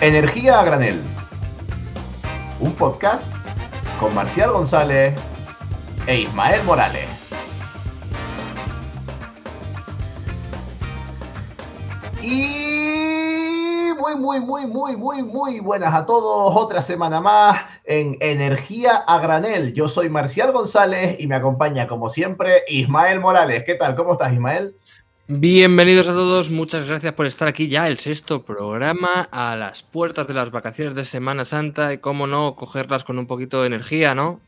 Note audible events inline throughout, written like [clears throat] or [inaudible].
Energía a granel. Un podcast con Marcial González e Ismael Morales. Y muy, muy, muy, muy, muy, muy buenas a todos. Otra semana más en Energía a Granel. Yo soy Marcial González y me acompaña, como siempre, Ismael Morales. ¿Qué tal? ¿Cómo estás, Ismael? Bienvenidos a todos, muchas gracias por estar aquí ya, el sexto programa a las puertas de las vacaciones de Semana Santa y cómo no, cogerlas con un poquito de energía, ¿no?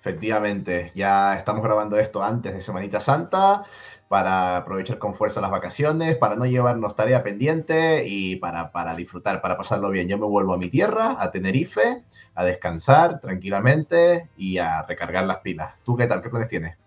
Efectivamente, ya estamos grabando esto antes de Semanita Santa para aprovechar con fuerza las vacaciones, para no llevarnos tarea pendiente y para, para disfrutar, para pasarlo bien. Yo me vuelvo a mi tierra, a Tenerife, a descansar tranquilamente y a recargar las pilas. ¿Tú qué tal? ¿Qué planes tienes?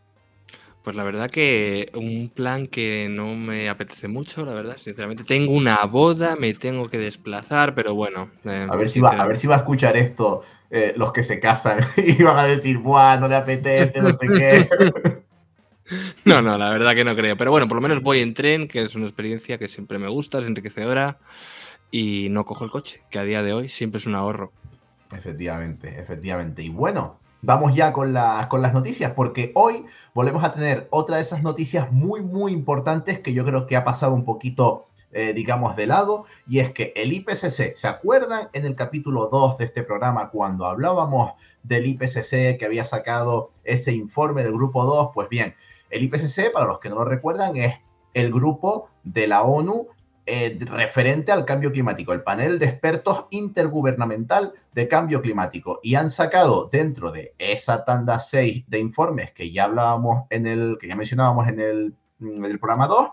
Pues la verdad que un plan que no me apetece mucho, la verdad, sinceramente. Tengo una boda, me tengo que desplazar, pero bueno. Eh, a, ver si va, a ver si va a escuchar esto eh, los que se casan [laughs] y van a decir, ¡buah, no le apetece, no sé qué! [laughs] no, no, la verdad que no creo. Pero bueno, por lo menos voy en tren, que es una experiencia que siempre me gusta, es enriquecedora, y no cojo el coche, que a día de hoy siempre es un ahorro. Efectivamente, efectivamente. Y bueno, vamos ya con, con las noticias, porque hoy volvemos a tener otra de esas noticias muy, muy importantes que yo creo que ha pasado un poquito, eh, digamos, de lado, y es que el IPCC, ¿se acuerdan en el capítulo 2 de este programa cuando hablábamos del IPCC que había sacado ese informe del grupo 2? Pues bien, el IPCC, para los que no lo recuerdan, es el grupo de la ONU eh, referente al cambio climático, el panel de expertos intergubernamental de cambio climático. Y han sacado dentro de esa tanda 6 de informes que ya hablábamos en el, que ya mencionábamos en el, en el programa 2,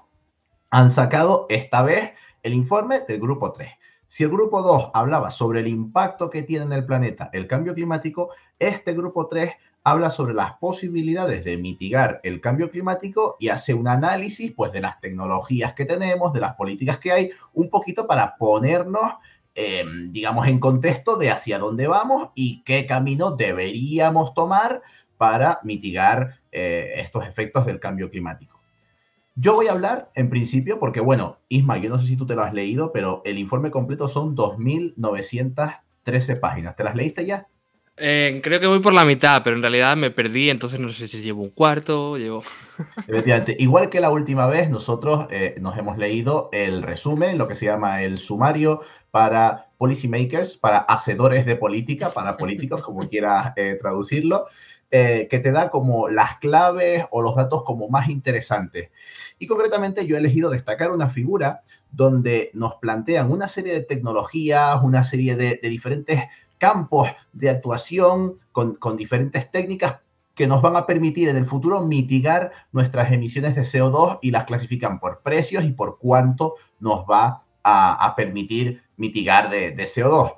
han sacado esta vez el informe del grupo 3. Si el grupo 2 hablaba sobre el impacto que tiene en el planeta el cambio climático, este grupo 3 habla sobre las posibilidades de mitigar el cambio climático y hace un análisis pues, de las tecnologías que tenemos, de las políticas que hay, un poquito para ponernos, eh, digamos, en contexto de hacia dónde vamos y qué camino deberíamos tomar para mitigar eh, estos efectos del cambio climático. Yo voy a hablar en principio porque, bueno, Isma, yo no sé si tú te lo has leído, pero el informe completo son 2.913 páginas. ¿Te las leíste ya? Eh, creo que voy por la mitad, pero en realidad me perdí, entonces no sé si llevo un cuarto, llevo... [laughs] Efectivamente, igual que la última vez, nosotros eh, nos hemos leído el resumen, lo que se llama el sumario para policymakers, para hacedores de política, para políticos, como [laughs] quieras eh, traducirlo, que te da como las claves o los datos como más interesantes. Y concretamente yo he elegido destacar una figura donde nos plantean una serie de tecnologías, una serie de, de diferentes campos de actuación con, diferentes técnicas que nos van a permitir en el futuro mitigar nuestras emisiones de CO2 y las clasifican por precios y por cuánto nos va a, permitir mitigar de, CO2.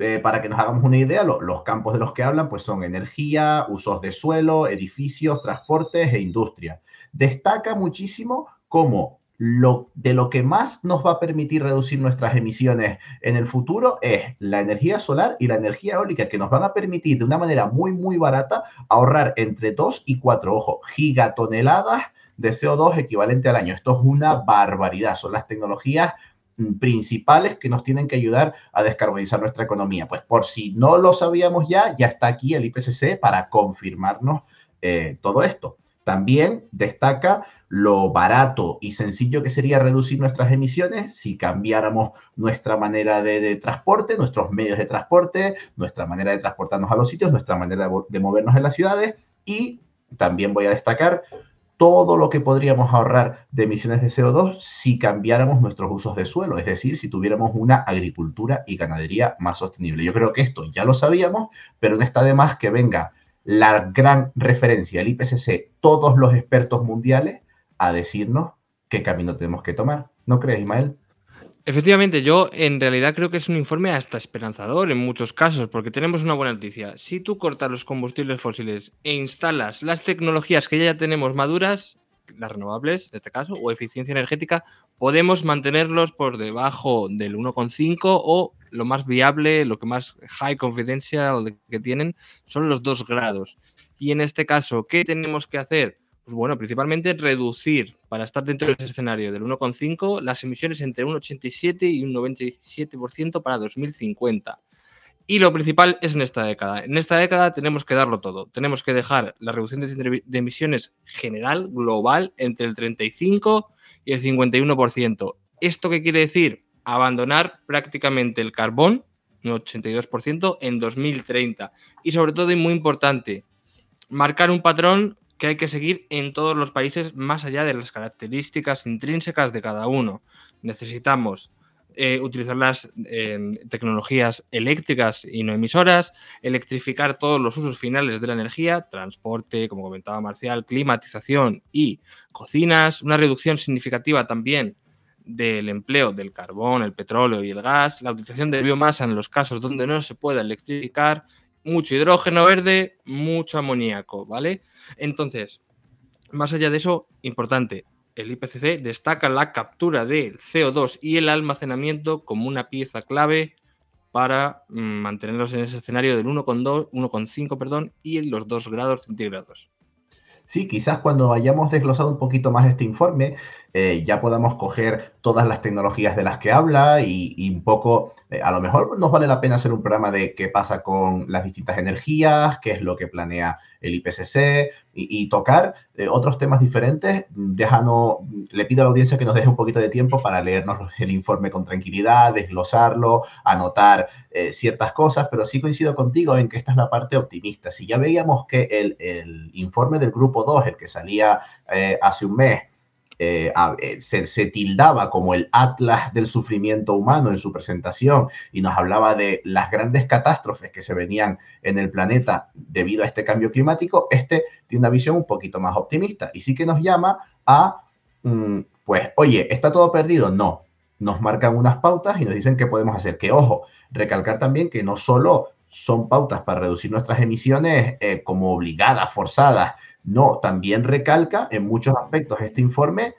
Eh, para que nos hagamos una idea, los campos de los que hablan pues son energía, usos de suelo, edificios, transportes e industria. Destaca muchísimo cómo lo, de lo que más nos va a permitir reducir nuestras emisiones en el futuro es la energía solar y la energía eólica, que nos van a permitir de una manera muy, muy barata ahorrar entre 2 y 4, ojo, gigatoneladas de CO2 equivalente al año. Esto es una barbaridad. Son las tecnologías mm, principales que nos tienen que ayudar a descarbonizar nuestra economía. Pues por si no lo sabíamos ya, ya está aquí el IPCC para confirmarnos eh, todo esto. También destaca lo barato y sencillo que sería reducir nuestras emisiones si cambiáramos nuestra manera de, transporte, nuestros medios de transporte, nuestra manera de transportarnos a los sitios, nuestra manera de, movernos en las ciudades y también voy a destacar todo lo que podríamos ahorrar de emisiones de CO2 si cambiáramos nuestros usos de suelo, es decir, si tuviéramos una agricultura y ganadería más sostenible. Yo creo que esto ya lo sabíamos, pero no está de más que venga la gran referencia, el IPCC, todos los expertos mundiales a decirnos qué camino tenemos que tomar. ¿No crees, Ismael? Efectivamente, yo en realidad creo que es un informe hasta esperanzador en muchos casos, porque tenemos una buena noticia. Si tú cortas los combustibles fósiles e instalas las tecnologías que ya tenemos maduras, las renovables, en este caso, o eficiencia energética, podemos mantenerlos por debajo del 1,5 o lo más viable, lo que más high confidential que tienen, son los 2 grados. Y en este caso, ¿qué tenemos que hacer? Pues bueno, principalmente reducir, para estar dentro de ese escenario del 1,5, las emisiones entre un 87 y un 97% para 2050. Y lo principal es en esta década. En esta década tenemos que darlo todo. Tenemos que dejar la reducción de, emisiones general, global, entre el 35 y el 51%. ¿Esto qué quiere decir? Abandonar prácticamente el carbón, un 82%, en 2030. Y sobre todo, y muy importante, marcar un patrón que hay que seguir en todos los países más allá de las características intrínsecas de cada uno. Necesitamos eh, utilizar las em, tecnologías eléctricas y no emisoras, electrificar todos los usos finales de la energía, transporte, como comentaba Marcial, climatización y cocinas, una reducción significativa también del empleo del carbón, el petróleo y el gas, la utilización de biomasa en los casos donde no se pueda electrificar, mucho hidrógeno verde, mucho amoníaco, ¿vale? Entonces, más allá de eso, importante, el IPCC destaca la captura de CO2 y el almacenamiento como una pieza clave para mm, mantenerlos en ese escenario del 1,2, 1,5 perdón, y en los 2 grados centígrados. Sí, quizás cuando hayamos desglosado un poquito más este informe, eh, ya podamos coger todas las tecnologías de las que habla y, un poco, eh, a lo mejor nos vale la pena hacer un programa de qué pasa con las distintas energías, qué es lo que planea el IPCC y, tocar eh, otros temas diferentes. Déjanos, le pido a la audiencia que nos deje un poquito de tiempo para leernos el informe con tranquilidad, desglosarlo, anotar ciertas cosas, pero sí coincido contigo en que esta es la parte optimista. Si ya veíamos que el, el informe del grupo 2, el que salía hace un mes, eh, eh, se, tildaba como el atlas del sufrimiento humano en su presentación y nos hablaba de las grandes catástrofes que se venían en el planeta debido a este cambio climático, este tiene una visión un poquito más optimista y sí que nos llama a, mm, pues, oye, ¿está todo perdido? No, nos marcan unas pautas y nos dicen qué podemos hacer. Que ojo, recalcar también que no solo son pautas para reducir nuestras emisiones eh, como obligadas, forzadas, no, también recalca en muchos aspectos este informe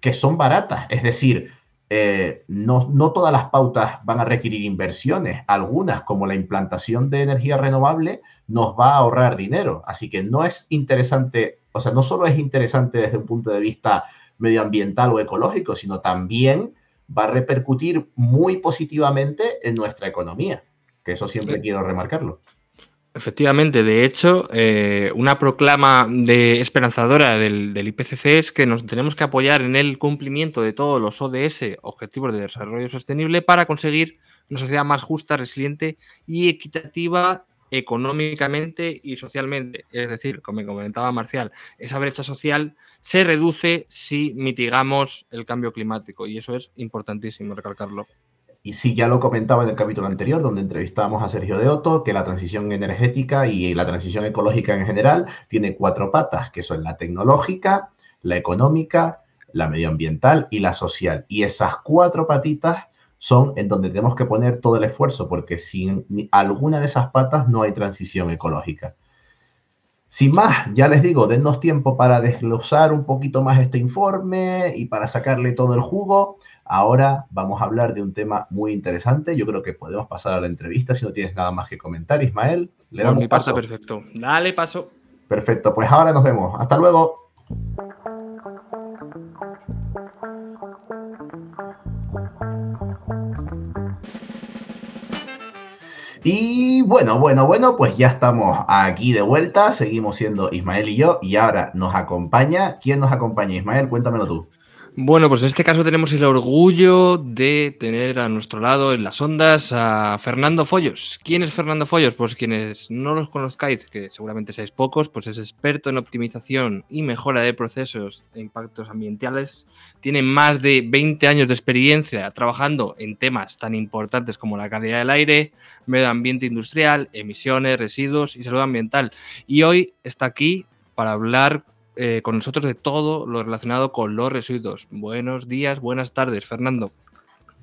que son baratas, es decir, eh, no, no, todas las pautas van a requerir inversiones, algunas como la implantación de energía renovable nos va a ahorrar dinero, así que no es interesante, o sea, no solo es interesante desde un punto de vista medioambiental o ecológico, sino también va a repercutir muy positivamente en nuestra economía, que eso siempre quiero remarcarlo. Efectivamente, de hecho, eh, una proclama de esperanzadora del, IPCC es que nos tenemos que apoyar en el cumplimiento de todos los ODS, Objetivos de Desarrollo Sostenible, para conseguir una sociedad más justa, resiliente y equitativa económicamente y socialmente. Es decir, como comentaba Marcial, esa brecha social se reduce si mitigamos el cambio climático y eso es importantísimo recalcarlo. Y sí, ya lo comentaba en el capítulo anterior, donde entrevistábamos a Sergio de Otto, que la transición energética y la transición ecológica en general tiene cuatro patas, que son la tecnológica, la económica, la medioambiental y la social. Y esas cuatro patitas son en donde tenemos que poner todo el esfuerzo, porque sin alguna de esas patas no hay transición ecológica. Sin más, ya les digo, dennos tiempo para desglosar un poquito más este informe y para sacarle todo el jugo. Ahora vamos a hablar de un tema muy interesante. Yo creo que podemos pasar a la entrevista si no tienes nada más que comentar, Ismael. Le damos mi paso. perfecto. Dale paso. Perfecto, pues ahora nos vemos. Hasta luego. Y bueno, bueno, bueno, pues ya estamos aquí de vuelta. Seguimos siendo Ismael y yo. Y ahora nos acompaña. ¿Quién nos acompaña, Ismael? Cuéntamelo tú. Bueno, pues en este caso tenemos el orgullo de tener a nuestro lado en las ondas a Fernando Follos. ¿Quién es Fernando Follos? Pues quienes no los conozcáis, que seguramente seáis pocos, pues es experto en optimización y mejora de procesos e impactos ambientales. Tiene más de 20 años de experiencia trabajando en temas tan importantes como la calidad del aire, medio ambiente industrial, emisiones, residuos y salud ambiental. Y hoy está aquí para hablar eh, con nosotros de todo lo relacionado con los residuos. Buenos días, buenas tardes, Fernando.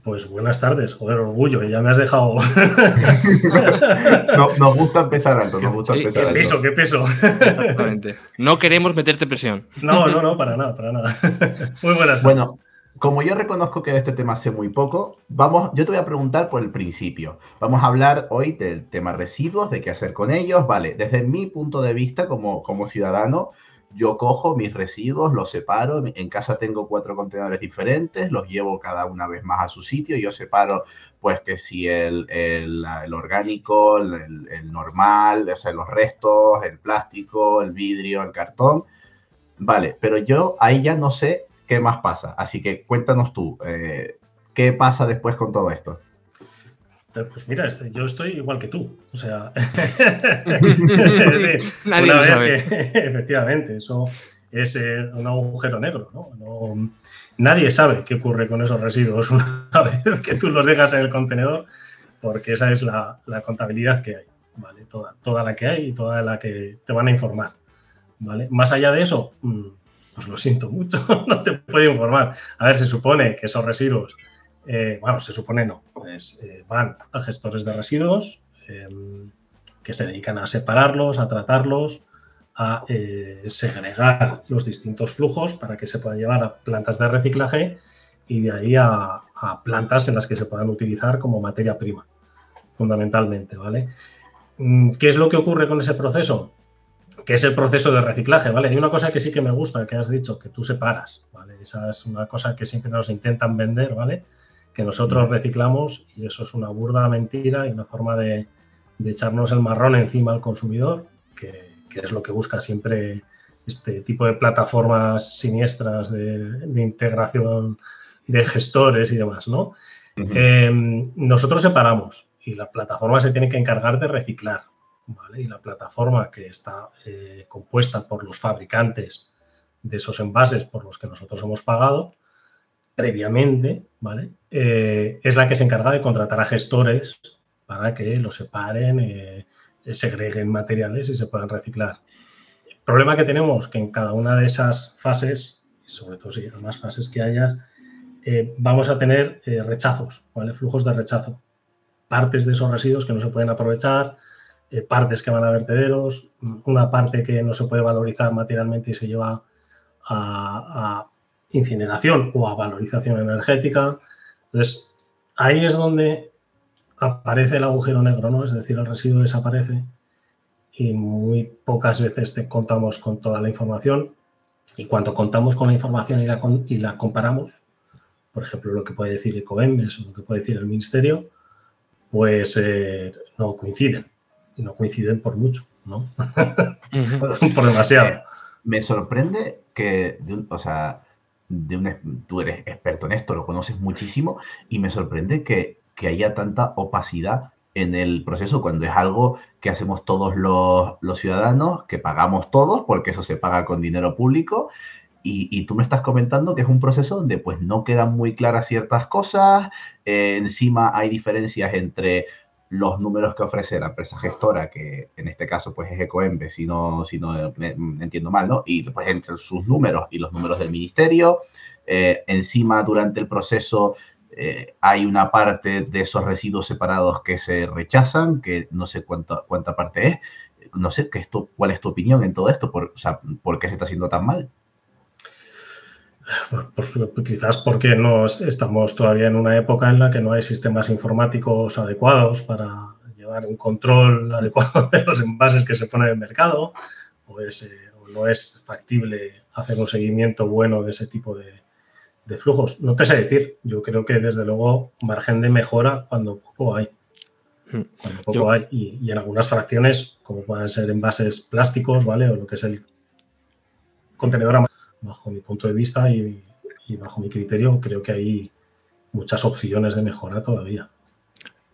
Pues buenas tardes, joder, orgullo, ya me has dejado. [laughs] nos gusta empezar alto, nos gusta empezar ¿Qué peso, qué peso? Exactamente. [laughs] No queremos meterte presión. No, no, no, para nada, para nada. [laughs] Muy buenas tardes. Bueno, como yo reconozco que de este tema sé muy poco, vamos, yo te voy a preguntar por el principio. Vamos a hablar hoy del tema residuos, de qué hacer con ellos. Vale, desde mi punto de vista como, como ciudadano, yo cojo mis residuos, los separo, en casa tengo cuatro contenedores diferentes, los llevo cada una vez más a su sitio, yo separo pues que si el, el, el orgánico, el, el, normal, o sea, los restos, el plástico, el vidrio, el cartón, vale, pero yo ahí ya no sé qué más pasa, así que cuéntanos tú, eh, ¿qué pasa después con todo esto? Pues mira, este, yo estoy igual que tú. O sea, [laughs] [laughs] Nadie una lo vez sabe. que [laughs] efectivamente eso es eh, un agujero negro, ¿no? No- Nadie sabe qué ocurre con esos residuos una vez que tú los dejas en el contenedor, porque esa es la, la contabilidad que hay, ¿vale? Toda, toda la que hay y toda la que te van a informar, ¿vale? Más allá de eso, mm, pues lo siento mucho, no te puedo informar. A ver, se supone que esos residuos eh, bueno, se supone no, eh, van a gestores de residuos eh, que se dedican a separarlos, a tratarlos, a eh, segregar los distintos flujos para que se puedan llevar a plantas de reciclaje y de ahí a, a plantas en las que se puedan utilizar como materia prima, fundamentalmente, ¿vale? Mm, ¿Qué es lo que ocurre con ese proceso? Que es el proceso de reciclaje, ¿vale? Hay una cosa que sí que me gusta, que has dicho, que tú separas, ¿vale? Esa es una cosa que siempre nos intentan vender, ¿vale? Que nosotros reciclamos y eso es una burda mentira y una forma de, de echarnos el marrón encima al consumidor, que, que, es lo que busca siempre este tipo de plataformas siniestras de, de integración de gestores y demás, ¿no? Uh -huh. eh, nosotros separamos y la plataforma se tiene que encargar de reciclar, ¿vale? Y la plataforma que está eh, compuesta por los fabricantes de esos envases por los que nosotros hemos pagado, previamente, ¿vale? Eh, es la que se encarga de contratar a gestores para que los separen, eh, segreguen materiales y se puedan reciclar. El problema que tenemos que en cada una de esas fases, sobre todo si más fases que hayas, eh, vamos a tener rechazos, ¿vale? Flujos de rechazo. Partes de esos residuos que no se pueden aprovechar, partes que van a vertederos, una parte que no se puede valorizar materialmente y se lleva a incineración o a valorización energética. Entonces, ahí es donde aparece el agujero negro, ¿no? Es decir, el residuo desaparece y muy pocas veces te contamos con toda la información y cuando contamos con la información y la, y la comparamos, por ejemplo, lo que puede decir Ecoembes o lo que puede decir el Ministerio, pues eh, no coinciden y no coinciden por mucho, ¿no? [laughs] por demasiado. Me sorprende que, o sea, de un, tú eres experto en esto, lo conoces muchísimo, y me sorprende que, que, haya tanta opacidad en el proceso cuando es algo que hacemos todos los, los ciudadanos, que pagamos todos, porque eso se paga con dinero público, y, y, tú me estás comentando que es un proceso donde pues no quedan muy claras ciertas cosas, eh, encima hay diferencias entre los números que ofrece la empresa gestora, que en este caso pues es Ecoembe, si no, si no me, me entiendo mal, ¿no? Y pues entre sus números y los números del ministerio, eh, encima durante el proceso eh, hay una parte de esos residuos separados que se rechazan, que no sé cuánta, cuánta parte es, no sé, ¿qué es tu, ¿cuál es tu opinión en todo esto? Por, o sea, ¿por qué se está haciendo tan mal? Pues, quizás porque no estamos todavía en una época en la que no hay sistemas informáticos adecuados para llevar un control adecuado [laughs] de los envases que se ponen en el mercado, o, es, eh, o no es factible hacer un seguimiento bueno de ese tipo de, de, flujos. No te sé decir, yo creo que desde luego margen de mejora cuando poco hay. Cuando poco yo, hay. Y, y, en algunas fracciones, como pueden ser envases plásticos, ¿vale? O lo que es el contenedor bajo mi punto de vista y, y, bajo mi criterio, creo que hay muchas opciones de mejora todavía.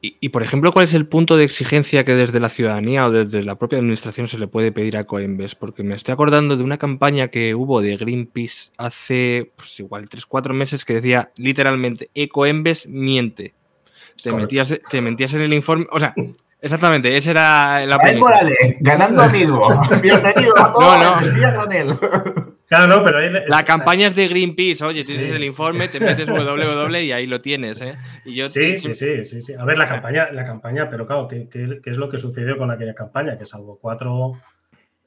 Y, y, por ejemplo, ¿cuál es el punto de exigencia que desde la ciudadanía o desde la propia administración se le puede pedir a Coembes? Porque me estoy acordando de una campaña que hubo de Greenpeace hace, pues igual, 3-4 meses que decía literalmente, Ecoembes miente. Te metías, te mentías en el informe, o sea, Exactamente, esa era la Morales, ganando amigos. [laughs] Bienvenido a todos. No, no. Con él. Claro, no, pero ahí la campaña es de Greenpeace. Oye, tienes sí, el informe, te metes www y ahí lo tienes, ¿eh? Y yo sí, te... sí, sí, sí, sí. A ver, la campaña, la campaña, pero claro, ¿qué, qué, qué es lo que sucedió con aquella campaña? Que salvo cuatro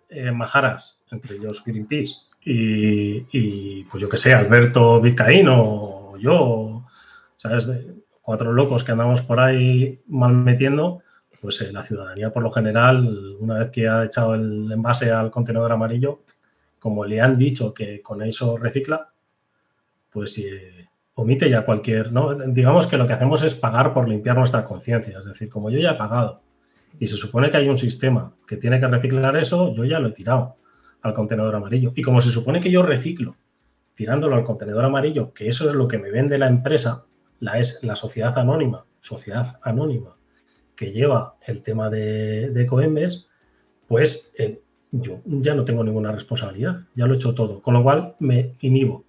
eh, majaras, entre ellos Greenpeace y, y pues yo que sé, Alberto Vizcaíno o yo, ¿sabes? De cuatro locos que andamos por ahí mal metiendo pues eh, la ciudadanía por lo general, una vez que ha echado el envase al contenedor amarillo, como le han dicho que con eso recicla, pues eh, omite ya cualquier, ¿no? Digamos que lo que hacemos es pagar por limpiar nuestra conciencia, es decir, como yo ya he pagado y se supone que hay un sistema que tiene que reciclar eso, yo ya lo he tirado al contenedor amarillo. Y como se supone que yo reciclo tirándolo al contenedor amarillo, que eso es lo que me vende la empresa, la, es, la sociedad anónima, sociedad anónima, que lleva el tema de, de Coembes, pues eh, yo ya no tengo ninguna responsabilidad, ya lo he hecho todo, con lo cual me inhibo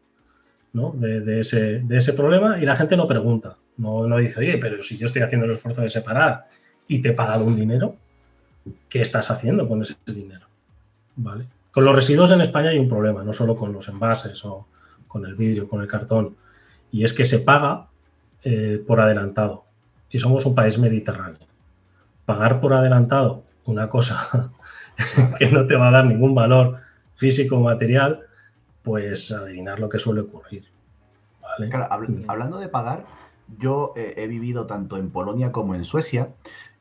de, ese, de, ese, problema y la gente no pregunta, no, no dice, oye, pero si yo estoy haciendo el esfuerzo de separar y te he pagado un dinero, ¿qué estás haciendo con ese dinero? ¿Vale? Con los residuos en España hay un problema, no solo con los envases o con el vidrio, con el cartón, y es que se paga eh, por adelantado y somos un país mediterráneo. Pagar por adelantado una cosa [laughs] que no te va a dar ningún valor físico o material, pues adivinar lo que suele ocurrir. Mm. hablando de pagar, yo eh, he vivido tanto en Polonia como en Suecia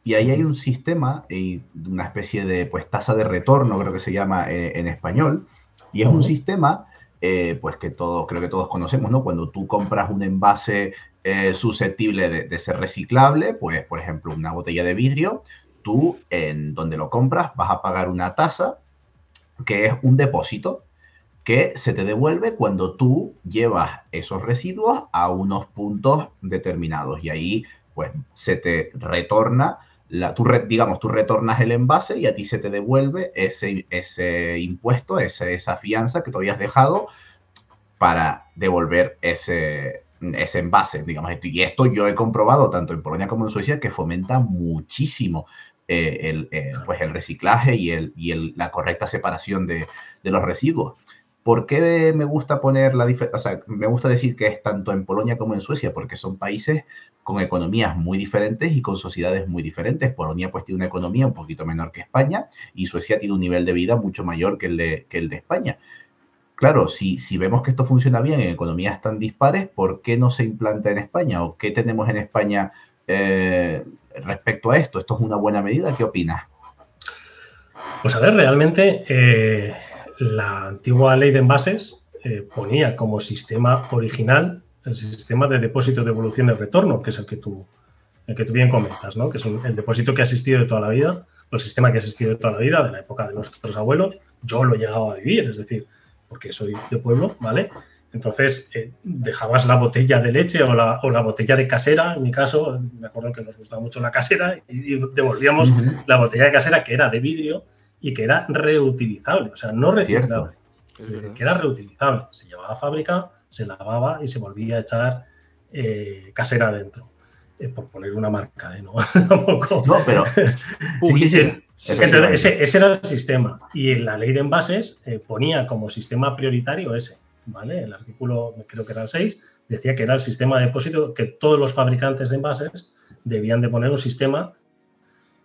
y ahí hay un sistema, y una especie de pues, tasa de retorno, creo que se llama eh, en español, y es un sistema eh, pues que todos, creo que todos conocemos, ¿no? Cuando tú compras un envase susceptible de, de, ser reciclable, pues por ejemplo una botella de vidrio, tú en donde lo compras vas a pagar una tasa que es un depósito que se te devuelve cuando tú llevas esos residuos a unos puntos determinados y ahí pues se te retorna, la, tú digamos, tú retornas el envase y a ti se te devuelve ese, ese impuesto, ese, esa fianza que tú habías dejado para devolver ese, ese envase, digamos. Y esto yo he comprobado tanto en Polonia como en Suecia que fomenta muchísimo eh, el, eh, pues el reciclaje y, el, y el, la correcta separación de, de los residuos. ¿Por qué me gusta poner la diferencia? O sea, me gusta decir que es tanto en Polonia como en Suecia, porque son países con economías muy diferentes y con sociedades muy diferentes. Polonia pues tiene una economía un poquito menor que España y Suecia tiene un nivel de vida mucho mayor que el de, que el de España. Claro, si, si vemos que esto funciona bien en economías tan dispares, ¿por qué no se implanta en España? ¿O qué tenemos en España eh, respecto a esto? ¿Esto es una buena medida? ¿Qué opinas? Pues a ver, realmente eh, la antigua ley de envases eh, ponía como sistema original el sistema de depósito de evolución y retorno, que es el que tú, el que tú bien comentas, ¿no? que es el depósito que ha existido de toda la vida, el sistema que ha existido de toda la vida, de la época de nuestros abuelos. Yo lo he llegado a vivir, es decir, porque soy de pueblo, ¿vale? Entonces, eh, dejabas la botella de leche o la, o la, botella de casera, en mi caso, me acuerdo que nos gustaba mucho la casera, y devolvíamos la botella de casera que era de vidrio y que era reutilizable, o sea, no reciclable, que era reutilizable. Se llevaba a fábrica, se lavaba y se volvía a echar eh, casera adentro. Eh, por poner una marca, ¿eh? ¿no? [laughs] no, pero. [laughs] ese, ese, era el sistema. Y en la ley de envases ponía como sistema prioritario ese. El artículo, creo que era el 6, decía que era el sistema de depósito, que todos los fabricantes de envases debían de poner un sistema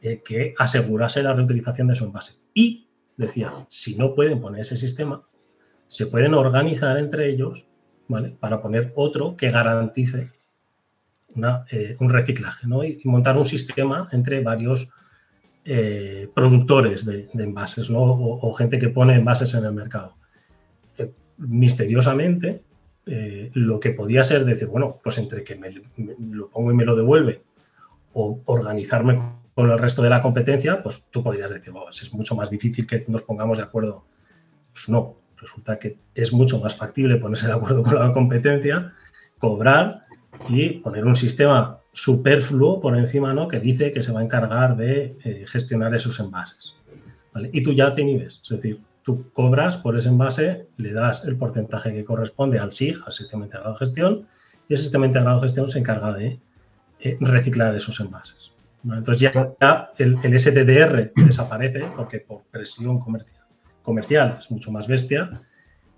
eh, que asegurase la reutilización de su envase. Y decía, si no pueden poner ese sistema, se pueden organizar entre ellos para poner otro que garantice eh, un reciclaje y, montar un sistema entre varios eh, productores de, envases ¿no? o, gente que pone envases en el mercado misteriosamente, eh, lo que podía ser decir, bueno, pues entre que me, lo pongo y me lo devuelve o organizarme con el resto de la competencia, pues tú podrías decir, es mucho más difícil que nos pongamos de acuerdo. Pues no, resulta que es mucho más factible ponerse de acuerdo con la competencia, cobrar y poner un sistema superfluo por encima, ¿no? Que dice que se va a encargar de eh, gestionar esos envases. Y tú ya te inhibes, es decir, tú cobras por ese envase, le das el porcentaje que corresponde al SIG, al Sistema Integrado de Gestión, y el Sistema Integrado de Gestión se encarga de eh, reciclar esos envases. Entonces ya, el, STDR desaparece porque por presión comercial, comercial es mucho más bestia.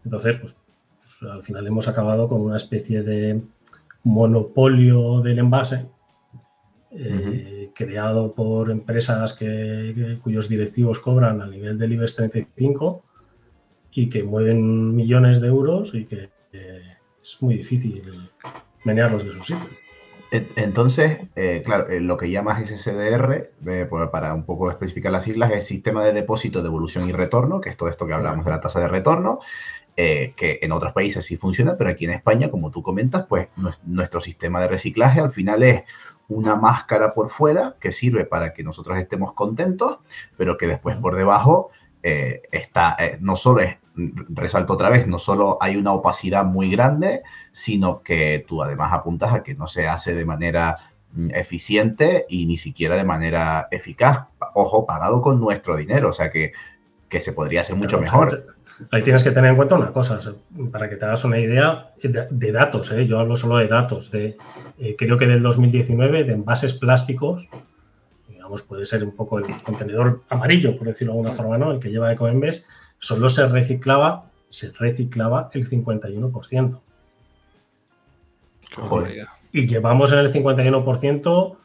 Entonces, pues, pues, al final hemos acabado con una especie de monopolio del envase eh, creado por empresas que, cuyos directivos cobran a nivel del IBEX 35 y que mueven millones de euros y que es muy difícil menearlos de su sitio. Entonces, eh, claro, eh, lo que llamas SSDR, pues, para un poco especificar las siglas, es Sistema de Depósito, Devolución y Retorno, que es todo esto que hablamos de la tasa de retorno, que en otros países sí funciona, pero aquí en España, como tú comentas, pues nuestro sistema de reciclaje al final es una máscara por fuera que sirve para que nosotros estemos contentos, pero que después por debajo está, no solo es resalto otra vez, no solo hay una opacidad muy grande, sino que tú además apuntas a que no se hace de manera mm, eficiente y ni siquiera de manera eficaz. Ojo, pagado con nuestro dinero, o sea que, que se podría hacer mucho mejor. Ahí tienes que tener en cuenta una cosa, para que te hagas una idea de, datos, ¿eh? yo hablo solo de datos, de eh, creo que del 2019 de envases plásticos, digamos, puede ser un poco el contenedor amarillo, por decirlo de alguna forma, ¿no? El que lleva Ecoembes, solo se reciclaba, se reciclaba el 51%. Y llevamos en el 51%,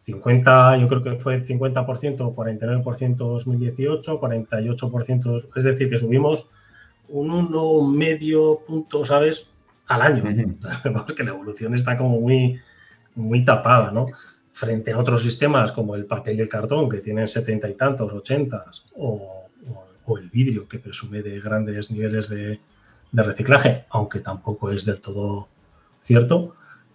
50, yo creo que fue 50%, 49% 2018, 48%, es decir, que subimos un uno medio punto, ¿sabes? Al año. [laughs] que la evolución está como muy, muy tapada, ¿no? Frente a otros sistemas como el papel y el cartón, que tienen setenta y tantos, ochentas, o el vidrio, que presume de grandes niveles de, reciclaje, aunque tampoco es del todo cierto,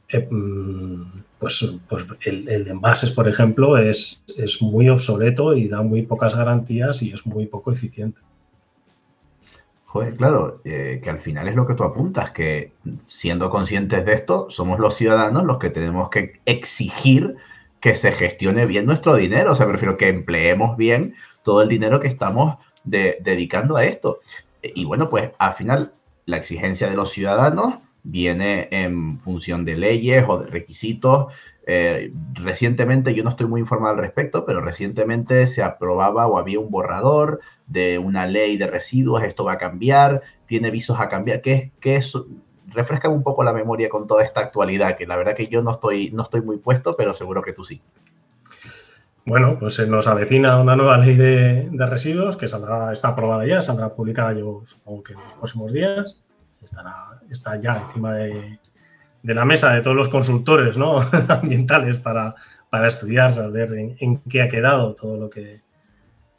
eh, mm, pues, pues el, de envases, por ejemplo, es, es muy obsoleto y da muy pocas garantías y es muy poco eficiente. Joder, claro, eh, que al final es lo que tú apuntas, que siendo conscientes de esto, somos los ciudadanos los que tenemos que exigir que se gestione bien nuestro dinero. O sea, prefiero que empleemos bien todo el dinero que estamos dedicando a esto. Y bueno, pues al final la exigencia de los ciudadanos viene en función de leyes o de requisitos. Eh, recientemente, yo no estoy muy informado al respecto, pero recientemente se aprobaba o había un borrador de una ley de residuos, esto va a cambiar, tiene visos a cambiar, ¿qué, qué es? Refresca un poco la memoria con toda esta actualidad, que la verdad que yo no estoy, no estoy muy puesto, pero seguro que tú sí. Bueno, pues se nos avecina una nueva ley de, residuos que saldrá, está aprobada ya, saldrá publicada yo supongo que en los próximos días. Estará, está ya encima de, la mesa de todos los consultores ¿no? [laughs] ambientales para, estudiar, saber en, qué ha quedado todo lo que,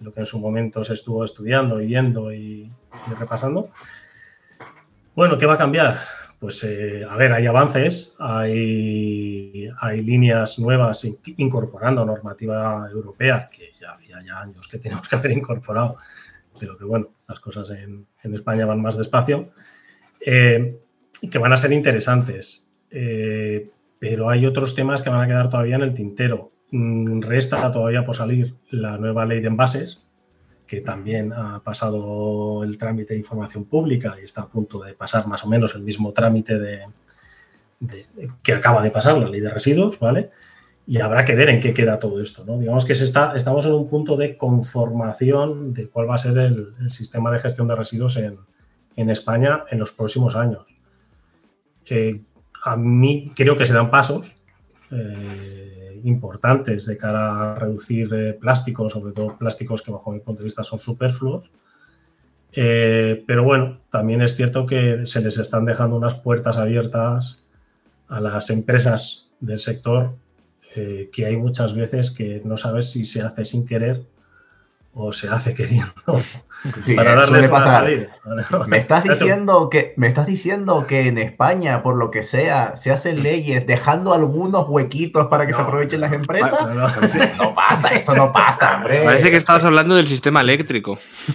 lo que en su momento se estuvo estudiando y viendo y repasando. Bueno, ¿qué va a cambiar? pues eh, a ver, hay avances, hay, hay líneas nuevas incorporando normativa europea, que ya hacía ya años que tenemos que haber incorporado, pero que bueno, las cosas en, España van más despacio, eh, que van a ser interesantes. Eh, pero hay otros temas que van a quedar todavía en el tintero. Mm, resta todavía por salir la nueva ley de envases, que también ha pasado el trámite de información pública y está a punto de pasar más o menos el mismo trámite de, que acaba de pasar la ley de residuos, ¿vale? Y habrá que ver en qué queda todo esto, ¿no? Digamos que se está, estamos en un punto de conformación de cuál va a ser el, sistema de gestión de residuos en, España en los próximos años. Eh, a mí creo que se dan pasos. Eh, importantes de cara a reducir eh, plásticos, sobre todo plásticos que bajo mi punto de vista son superfluos. Pero bueno, también es cierto que se les están dejando unas puertas abiertas a las empresas del sector que hay muchas veces que no sabes si se hace sin querer o se hace queriendo [laughs] para darles una salida. Me estás [laughs] diciendo que me estás diciendo que en España, por lo que sea, se hacen leyes dejando algunos huequitos para que se aprovechen las empresas. No, pasa, eso no pasa, hombre. Parece que estabas hablando del sistema eléctrico. [laughs]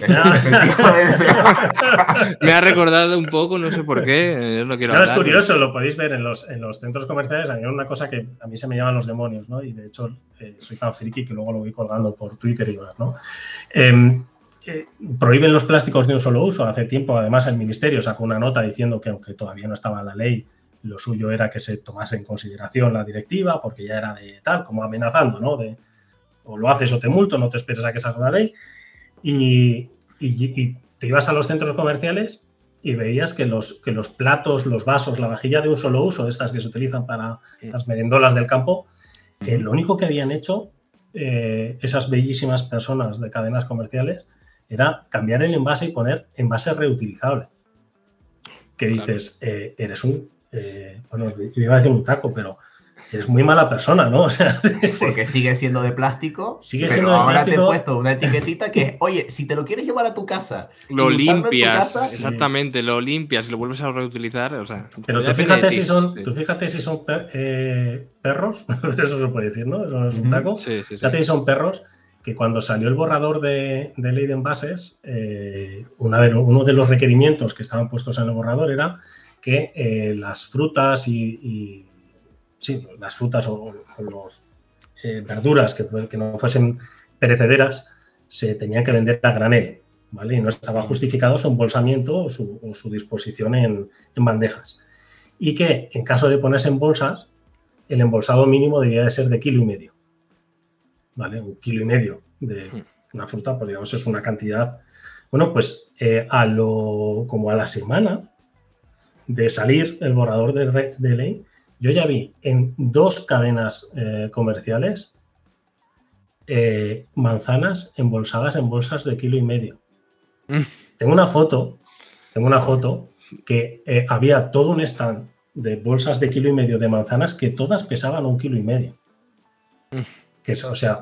me ha recordado un poco, no sé por qué. no quiero es curioso, lo podéis ver en los, en los centros comerciales. Hay una cosa que a mí se me llaman los demonios, ¿no? Y de hecho eh, soy tan friki que luego lo voy colgando por Twitter y más, ¿no? Em, eh, prohíben los plásticos de un solo uso. Hace tiempo, además, el Ministerio sacó una nota diciendo que aunque todavía no estaba la ley, lo suyo era que se tomase en consideración la directiva, porque ya era de tal, como amenazando, ¿no? De o lo haces o te multo, no te esperes a que salga la ley. Y, te ibas a los centros comerciales y veías que los, que los platos, los vasos, la vajilla de un solo uso, de estas que se utilizan para las merendolas del campo, eh, lo único que habían hecho eh, esas bellísimas personas de cadenas comerciales era cambiar el envase y poner envase reutilizable. Que dices, eh, eres un, bueno, yo iba a decir un taco, pero es muy mala persona, ¿no? [laughs] O sea, porque sigue siendo de plástico. Sigue pero siendo de ahora plástico. te he puesto una etiquetita que oye, si te lo quieres llevar a tu casa, Lo limpias, casa, exactamente, lo limpias y lo vuelves a reutilizar. O sea, Pero tú fíjate si son, Sí. tú fíjate si son per- eh, perros, [laughs] eso se puede decir, ¿no? Eso no es un taco. Sí, sí, sí. Fíjate si son perros que cuando salió el borrador de, de ley de envases, eh, una de lo- uno de los requerimientos que estaban puestos en el borrador era que eh, las frutas y, y- sí, las frutas o, o los eh, verduras que, no fuesen perecederas se tenían que vender a granel, ¿vale? Y no estaba justificado su embolsamiento o su, o su disposición en, en bandejas. Y que en caso de ponerse en bolsas, el embolsado mínimo debía de ser de kilo y medio. ¿Vale? Un kilo y medio de una fruta, pues digamos, es una cantidad. Bueno, pues eh, a lo, como a la semana de salir el borrador de ley, yo ya vi en dos cadenas eh, comerciales eh, manzanas embolsadas en bolsas de kilo y medio. Mm. Tengo una foto, tengo una foto que eh, había todo un stand de bolsas de kilo y medio de manzanas que todas pesaban un kilo y medio. Mm. Que eso, o sea,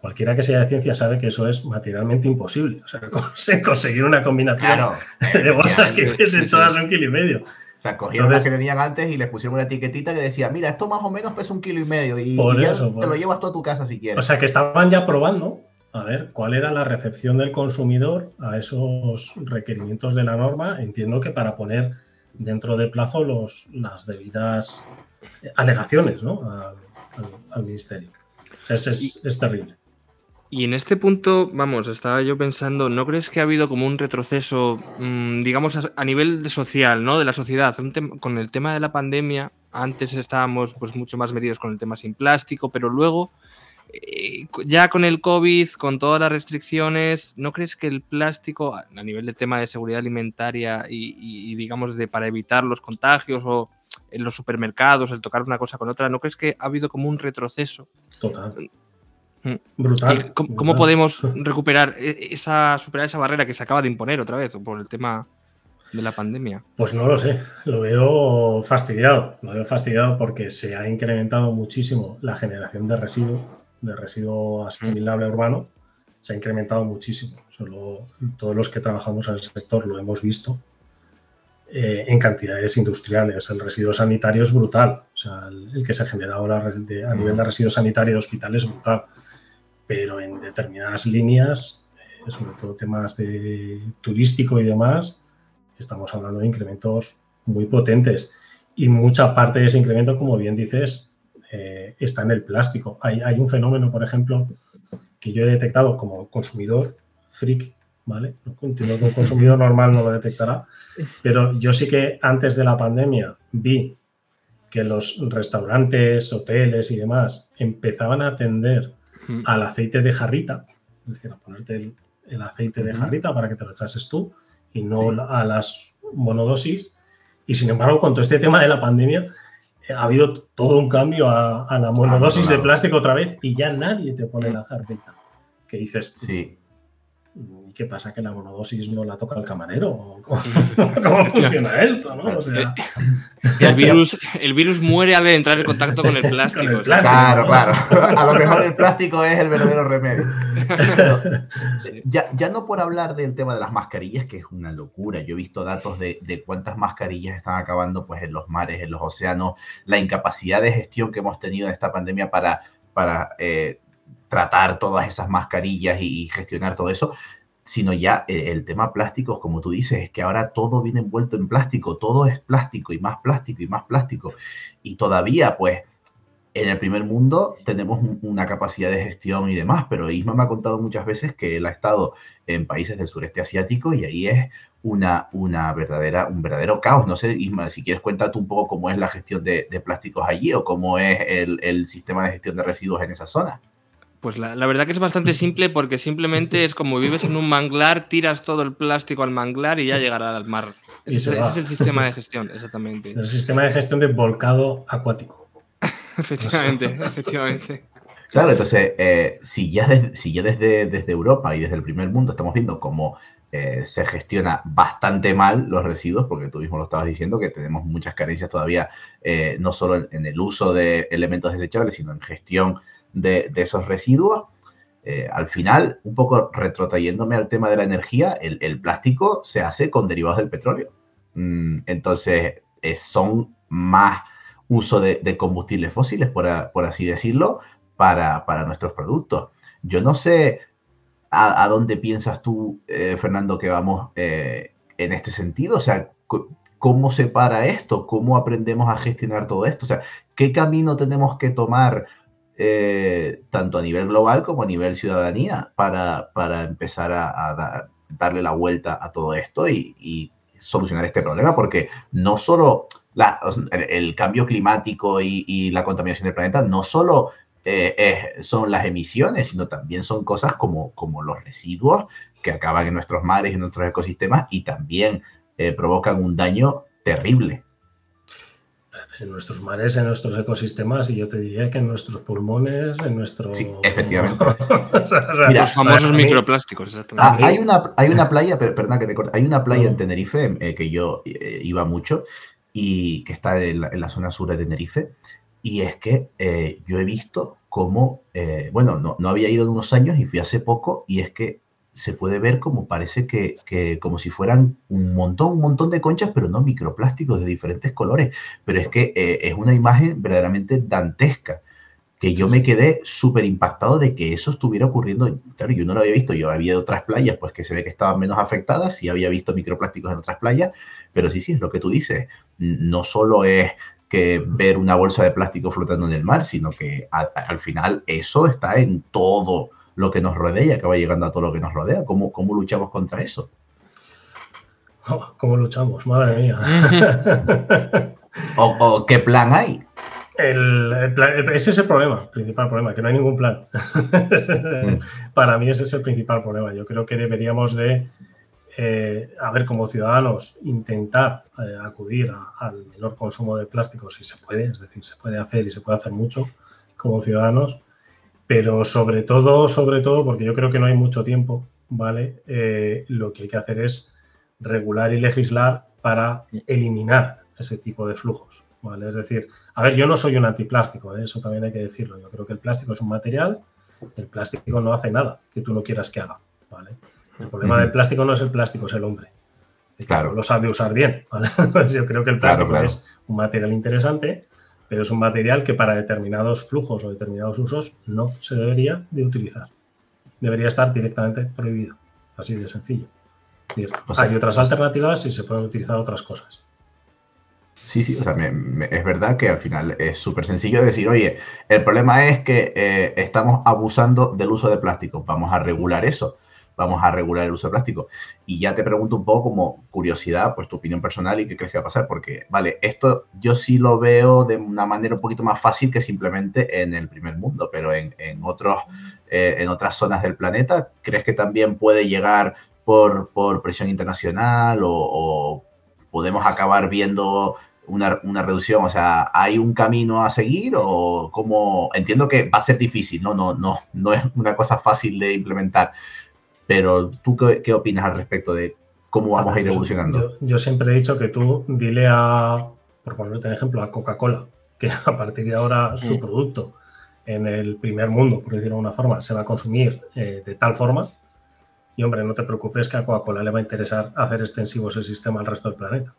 cualquiera que sea de ciencia sabe que eso es materialmente imposible. O sea, cons- [laughs] conseguir una combinación Claro. de bolsas que pesen todas un kilo y medio. O sea, cogieron las Entonces- que tenían antes y les pusieron una etiquetita que decía, mira, esto más o menos pesa un kilo y medio y, Por y ya eso, por te lo llevas tú a tu casa si quieres. O sea, que estaban ya probando a ver cuál era la recepción del consumidor a esos requerimientos de la norma. Entiendo que para poner dentro de plazo los, las debidas alegaciones ¿no? al, al- al ministerio. O sea, es, es- es terrible. Y en este punto, vamos, estaba yo pensando, ¿no crees que ha habido como un retroceso, mm, digamos, a, nivel social, ¿no? De la sociedad, con el tema de la pandemia, antes estábamos pues mucho más metidos con el tema sin plástico, pero luego, eh, ya con el COVID, con todas las restricciones, ¿no crees que el plástico, a nivel de tema de seguridad alimentaria y, y- y, digamos, de para evitar los contagios o en los supermercados, el tocar una cosa con otra, ¿no crees que ha habido como un retroceso? Total. Brutal. ¿Y cómo, brutal. podemos [laughs] recuperar e- esa, superar esa barrera que se acaba de imponer otra vez por el tema de la pandemia? Pues no lo sé, lo veo fastidiado, lo veo fastidiado porque se ha incrementado muchísimo la generación de residuo, de residuo asimilable urbano, se ha incrementado muchísimo. Solo todos los que trabajamos en el sector lo hemos visto eh, en cantidades industriales. El residuo sanitario es brutal, o sea, el, el que se genera ahora de- a nivel de residuo sanitario de hospital es brutal, pero en determinadas líneas, eh, sobre todo temas de turístico y demás, estamos hablando de incrementos muy potentes y mucha parte de ese incremento, como bien dices, eh, está en el plástico. Hay, un fenómeno, por ejemplo, que yo he detectado como consumidor freak, ¿vale? Entiendo que un consumidor normal no lo detectará, pero yo sí que antes de la pandemia vi que los restaurantes, hoteles y demás empezaban a atender Mm. al aceite de jarrita, es decir, a ponerte el, el aceite de jarrita para que te lo echases tú y no Sí. a las monodosis. Y sin embargo, con todo este tema de la pandemia, eh, ha habido todo un cambio a, a la monodosis de claro. plástico otra vez y ya nadie te pone la jarrita. Que dices, Sí. ¿Y qué pasa? ¿Que la monodosis no la toca el camarero? ¿O ¿Cómo, [laughs] cómo funciona esto? ¿no? O sea, [laughs] El virus, el virus muere al entrar en contacto con el plástico. [laughs] Con el o sea, plástico. Claro, claro. A lo mejor el plástico es el verdadero remedio. Pero, ya, ya no por hablar del tema de las mascarillas, que es una locura. Yo he visto datos de, de cuántas mascarillas están acabando pues, en los mares, en los océanos, la incapacidad de gestión que hemos tenido en esta pandemia para, para eh, tratar todas esas mascarillas y, gestionar todo eso, sino ya el, el tema plásticos, como tú dices, es que ahora todo viene envuelto en plástico, todo es plástico y más plástico y más plástico. Y todavía, pues, en el primer mundo tenemos un- una capacidad de gestión y demás, pero Isma me ha contado muchas veces que él ha estado en países del sureste asiático y ahí es una, una verdadera, un verdadero caos. No sé, Isma, si quieres cuéntate un poco cómo es la gestión de, de plásticos allí o cómo es el, el sistema de gestión de residuos en esa zona. Pues la, la verdad que es bastante [laughs] simple porque simplemente es como vives en un manglar, tiras todo el plástico al manglar y ya llegará al mar. Y Ese, se ese es el sistema de [laughs] gestión, exactamente. el sistema de gestión de volcado acuático. [laughs] Efectivamente, efectivamente. Claro, entonces, eh, si ya, des- si ya desde, desde Europa y desde el primer mundo estamos viendo cómo eh, se gestiona bastante mal los residuos, porque tú mismo lo estabas diciendo, que tenemos muchas carencias todavía, eh, no solo en, el uso de elementos desechables, sino en gestión de, esos residuos. Eh, al final, un poco retrotrayéndome al tema de la energía, el, plástico se hace con derivados del petróleo. Mm, entonces, son más uso de, combustibles fósiles, por, así decirlo, para, para nuestros productos. Yo no sé a, dónde piensas tú, eh, Fernando, que vamos eh, en este sentido? O sea, ¿cómo se para esto? ¿Cómo aprendemos a gestionar todo esto? O sea, ¿qué camino tenemos que tomar eh, tanto a nivel global como a nivel ciudadanía para, para empezar a, darle la vuelta a todo esto y, solucionar este problema? Porque no solo... el, cambio climático y, la contaminación del planeta no solo eh, son las emisiones, sino también son cosas como, como los residuos que acaban en nuestros mares en nuestros ecosistemas y también eh, provocan un daño terrible. En nuestros mares, en nuestros ecosistemas, y yo te diría que en nuestros pulmones, en nuestro. Sí, efectivamente. [laughs] los famosos microplásticos, ah, hay, una, hay una playa, pero, perdona que te corte, hay una playa en Tenerife eh, que yo iba mucho y que está en la, en la, zona sur de Tenerife y es que eh, yo he visto cómo, eh, bueno, no, no, había ido en unos años y fui hace poco, y es que se puede ver como parece que, que, como si fueran un montón, un montón de conchas, pero no microplásticos de diferentes colores. Pero es que eh, es una imagen verdaderamente dantesca, que yo me quedé súper impactado de que eso estuviera ocurriendo. Claro, yo no lo había visto, yo había otras playas, pues que se ve que estaban menos afectadas, sí había visto microplásticos en otras playas, pero sí, sí, es lo que tú dices. No solo es que ver una bolsa de plástico flotando en el mar, sino que al final eso está en todo lo que nos rodea y acaba llegando a todo lo que nos rodea. ¿Cómo, cómo luchamos contra eso? Oh, ¿Cómo luchamos? Madre mía. [laughs] o, qué plan hay? ese es el problema, el principal problema, que no hay ningún plan. Mm. [laughs] Para mí ese es el principal problema. Yo creo que deberíamos de eh, a ver, como ciudadanos, intentar eh, acudir al menor consumo de plástico si se puede, es decir, se puede hacer y se puede hacer mucho como ciudadanos, pero sobre todo, sobre todo, porque yo creo que no hay mucho tiempo, ¿vale? Eh, lo que hay que hacer es regular y legislar para eliminar ese tipo de flujos, ¿vale? Es decir, a ver, yo no soy un antiplástico, eso también hay que decirlo, yo creo que el plástico es un material, el plástico no hace nada que tú no quieras que haga, ¿vale? El problema del plástico no es el plástico, es el hombre. Claro. Lo sabe usar bien. [laughs] Yo creo que el plástico es un material interesante, pero es un material que para determinados flujos o determinados usos no se debería de utilizar. Debería estar directamente prohibido. Así de sencillo. hay otras alternativas y se pueden utilizar otras cosas. Sí, sí, o sea, es verdad que al final es súper sencillo decir, oye, el problema es que eh, estamos abusando del uso de plástico, vamos a regular eso vamos a regular el uso de plástico. Y ya te pregunto un poco como curiosidad, pues tu opinión personal y qué crees que va a pasar, porque, vale, esto yo sí lo veo de una manera un poquito más fácil que simplemente en el primer mundo, pero en, otros, eh, en otras zonas del planeta, ¿crees que también puede llegar por, por presión internacional o, podemos acabar viendo una, una, reducción? O sea, ¿hay un camino a seguir o cómo? Entiendo que va a ser difícil, ¿no? No, no, no es una cosa fácil de implementar, pero tú qué, opinas al respecto de cómo vamos a ir evolucionando? Yo, siempre he dicho que tú dile a, por ponerte un ejemplo, a Coca-Cola, [laughs] que a partir de ahora su mm. producto en el primer mundo, por decirlo de alguna forma, se va a consumir eh, de tal forma. Y hombre, no te preocupes que a Coca-Cola le va a interesar hacer extensivo ese sistema al resto del planeta.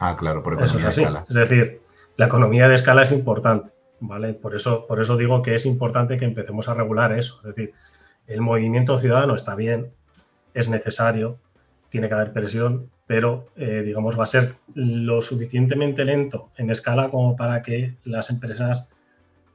Ah, claro, por eso es así. Es decir, la economía de escala es importante, ¿vale? Por eso, por eso digo que es importante que empecemos a regular eso. Es decir, el movimiento ciudadano está bien, es necesario, tiene que haber presión, pero eh, digamos va a ser lo suficientemente lento en escala como para que las empresas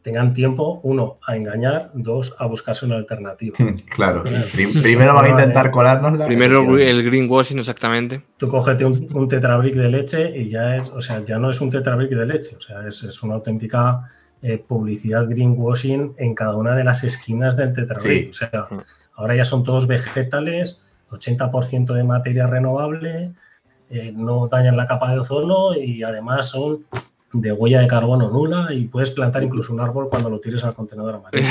tengan tiempo, uno, a engañar, dos, a buscarse una alternativa. [laughs] Claro, primero van a intentar colarnos Primero el greenwashing, exactamente. Tú cógete un, un, tetrabric de leche y ya es, o sea, ya no es un tetrabric de leche, o sea, es, es una auténtica eh, publicidad greenwashing en cada una de las esquinas del tetrabric. O sea, ahora ya son todos vegetales, 80% de materia renovable, eh, no dañan la capa de ozono y además son de huella de carbono nula y puedes plantar incluso un árbol cuando lo tires al contenedor amarillo.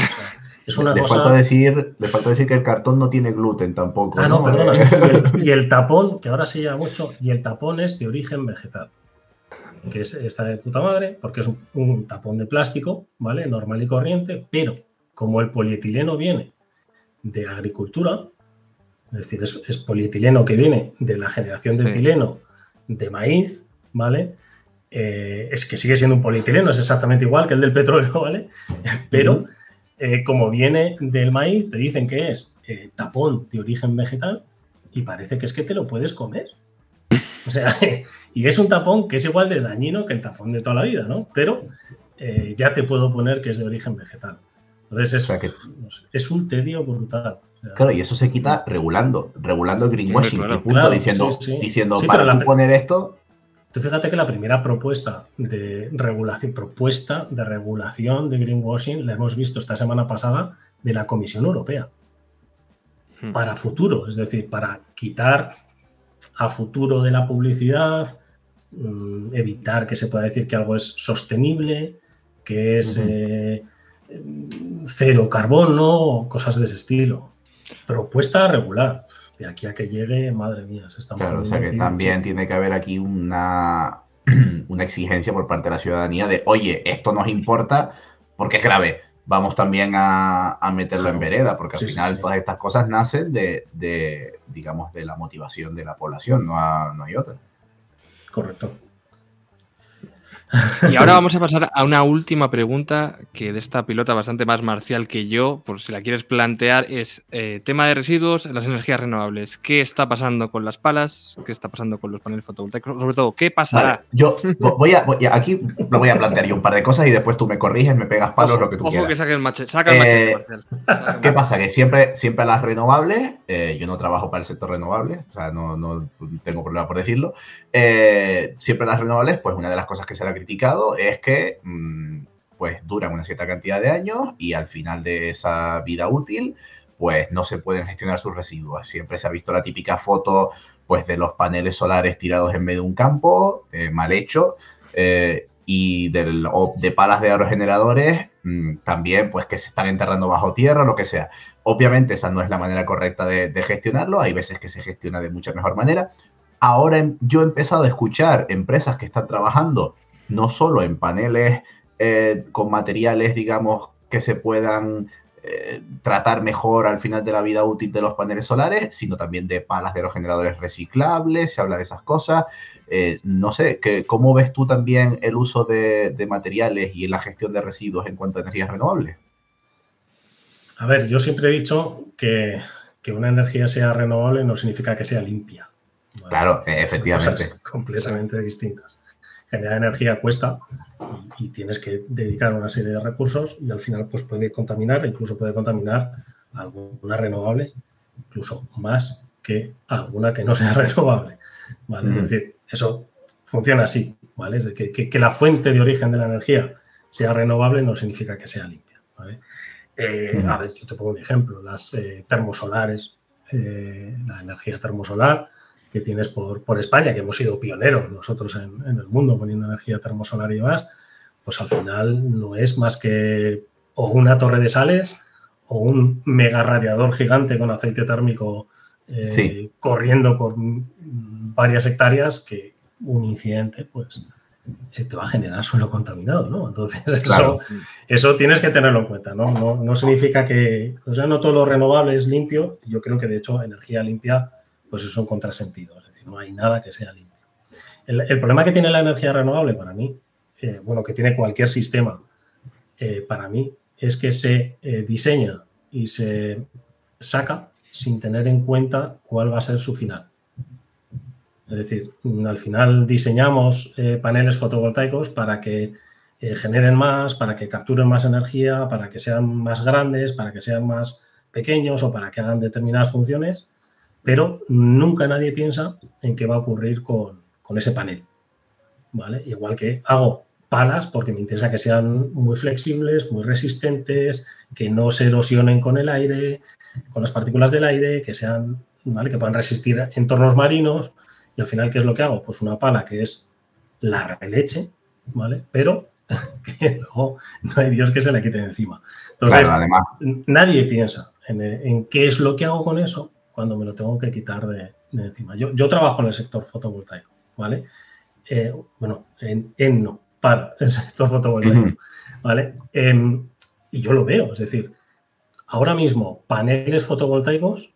Es una le, cosa... falta decir, le falta decir que el cartón no tiene gluten tampoco. Ah, no, ¿no? perdona. Eh, Y el, y el tapón, que ahora se llama mucho, y el tapón es de origen vegetal. Que es, está de puta madre, porque es un, un tapón de plástico, ¿vale? Normal y corriente, pero como el polietileno viene de agricultura, es decir, es, es polietileno que viene de la generación de Sí. etileno de maíz, ¿vale? Eh, es que sigue siendo un polietileno, es exactamente igual que el del petróleo, [laughs] ¿vale? Pero eh, como viene del maíz, te dicen que es eh, tapón de origen vegetal y parece que es que te lo puedes comer. [laughs] O sea, y es un tapón que es igual de dañino que el tapón de toda la vida, ¿no? Pero eh, ya te puedo poner que es de origen vegetal. Entonces es, O sea que- no sé, es un tedio brutal. Claro, y eso se quita regulando, regulando el greenwashing, claro. y punto, Claro, diciendo, sí, sí. diciendo Sí, para la poner esto, Tú fíjate que la primera propuesta de regulación, propuesta de regulación de greenwashing la hemos visto esta semana pasada de la Comisión Europea Hmm. para futuro, es decir, para quitar a futuro de la publicidad, mm, evitar que se pueda decir que algo es sostenible, que es eh, cero carbono, cosas de ese estilo. Propuesta regular. De aquí a que llegue, madre mía, se están claro, o sea que también tiene que haber aquí una, [clears throat] una exigencia por parte de la ciudadanía de, oye, esto nos importa porque es grave, vamos también a, a meterlo en vereda, porque al Sí, final sí. todas estas cosas nacen de, de, digamos, de la motivación de la población, no, no hay otra. Correcto. Y ahora vamos a pasar a una última pregunta que de esta pilota bastante más marcial que yo, por si la quieres plantear, es eh, tema de residuos, las energías renovables. ¿Qué está pasando con las palas? ¿Qué está pasando con los paneles fotovoltaicos? Sobre todo, ¿qué pasará? Vale, yo vo- voy a, voy a- aquí lo voy a plantear yo un par de cosas y después tú me corriges, me pegas palos, ojo, lo que tú ojo quieras. que saque el machete. Saca el Eh, machete, Marcial. Saca el ¿Qué pasa? Que siempre, siempre las renovables, eh, yo no trabajo para el sector renovable, o sea, no, no tengo problema por decirlo, eh, siempre las renovables, pues una de las cosas que se le criticado es que mm, pues duran una cierta cantidad de años y al final de esa vida útil, pues no se pueden gestionar sus residuos. Siempre se ha visto la típica foto pues de los paneles solares tirados en medio de un campo, eh, mal hecho, eh, y del, de palas de aerogeneradores mm, también pues que se están enterrando bajo tierra, lo que sea. Obviamente esa no es la manera correcta de, gestionarlo, hay veces que se gestiona de mucha mejor manera. Ahora yo he empezado a escuchar empresas que están trabajando no solo en paneles eh, con materiales, digamos, que se puedan eh, tratar mejor al final de la vida útil de los paneles solares, sino también de palas de los generadores reciclables, se habla de esas cosas. Eh, no sé, que, ¿cómo ves tú también el uso de, de materiales y la gestión de residuos en cuanto a energías renovables? A ver, yo siempre he dicho que, que una energía sea renovable no significa que sea limpia. ¿vale? Claro, efectivamente. cosas completamente distintas. Generar energía cuesta y, y tienes que dedicar una serie de recursos y al final pues puede contaminar, incluso puede contaminar alguna renovable, incluso más que alguna que no sea [laughs] renovable. ¿vale? Es decir, eso funciona así, ¿vale? Es de que, que- que la fuente de origen de la energía sea renovable no significa que sea limpia. ¿vale? Eh, Ujú. A ver, yo te pongo un ejemplo, las eh, termosolares, eh, la energía termosolar que tienes por, por España, que hemos sido pioneros nosotros en, en el mundo poniendo energía termosolar y demás, pues al final no es más que o una torre de sales o un mega radiador gigante con aceite térmico eh, Sí. corriendo por varias hectáreas que un incidente pues eh, te va a generar suelo contaminado, ¿no? Entonces [laughs] Claro. eso, eso tienes que tenerlo en cuenta, ¿no? No, no significa que, o sea, no todo lo renovable es limpio. Yo creo que de hecho energía limpia pues es un contrasentido, es decir, no hay nada que sea limpio. El, problema que tiene la energía renovable para mí, eh, bueno, que tiene cualquier sistema, eh, para mí, es que se eh, diseña y se saca sin tener en cuenta cuál va a ser su final. Es decir, mm, al final diseñamos paneles fotovoltaicos para que generen más, para que capturen más energía, para que sean más grandes, para que sean más pequeños o para que hagan determinadas funciones, pero nunca nadie piensa en qué va a ocurrir con, con ese panel. ¿vale? Igual que hago palas porque me interesa que sean muy flexibles, muy resistentes, que no se erosionen con el aire, con las partículas del aire, que sean, ¿vale? que puedan resistir entornos marinos. Y al final, ¿qué es lo que hago? Pues una pala que es la releche, ¿vale? Pero [laughs] que no, no hay Dios que se le quite de encima. Entonces, además. nadie piensa en, qué es lo que hago con eso cuando me lo tengo que quitar de, encima. Yo, yo, trabajo en el sector fotovoltaico, ¿vale? Eh, bueno, en, en, no, para el [laughs] sector fotovoltaico, ¿vale? Em, y yo lo veo, es decir, ahora mismo paneles fotovoltaicos,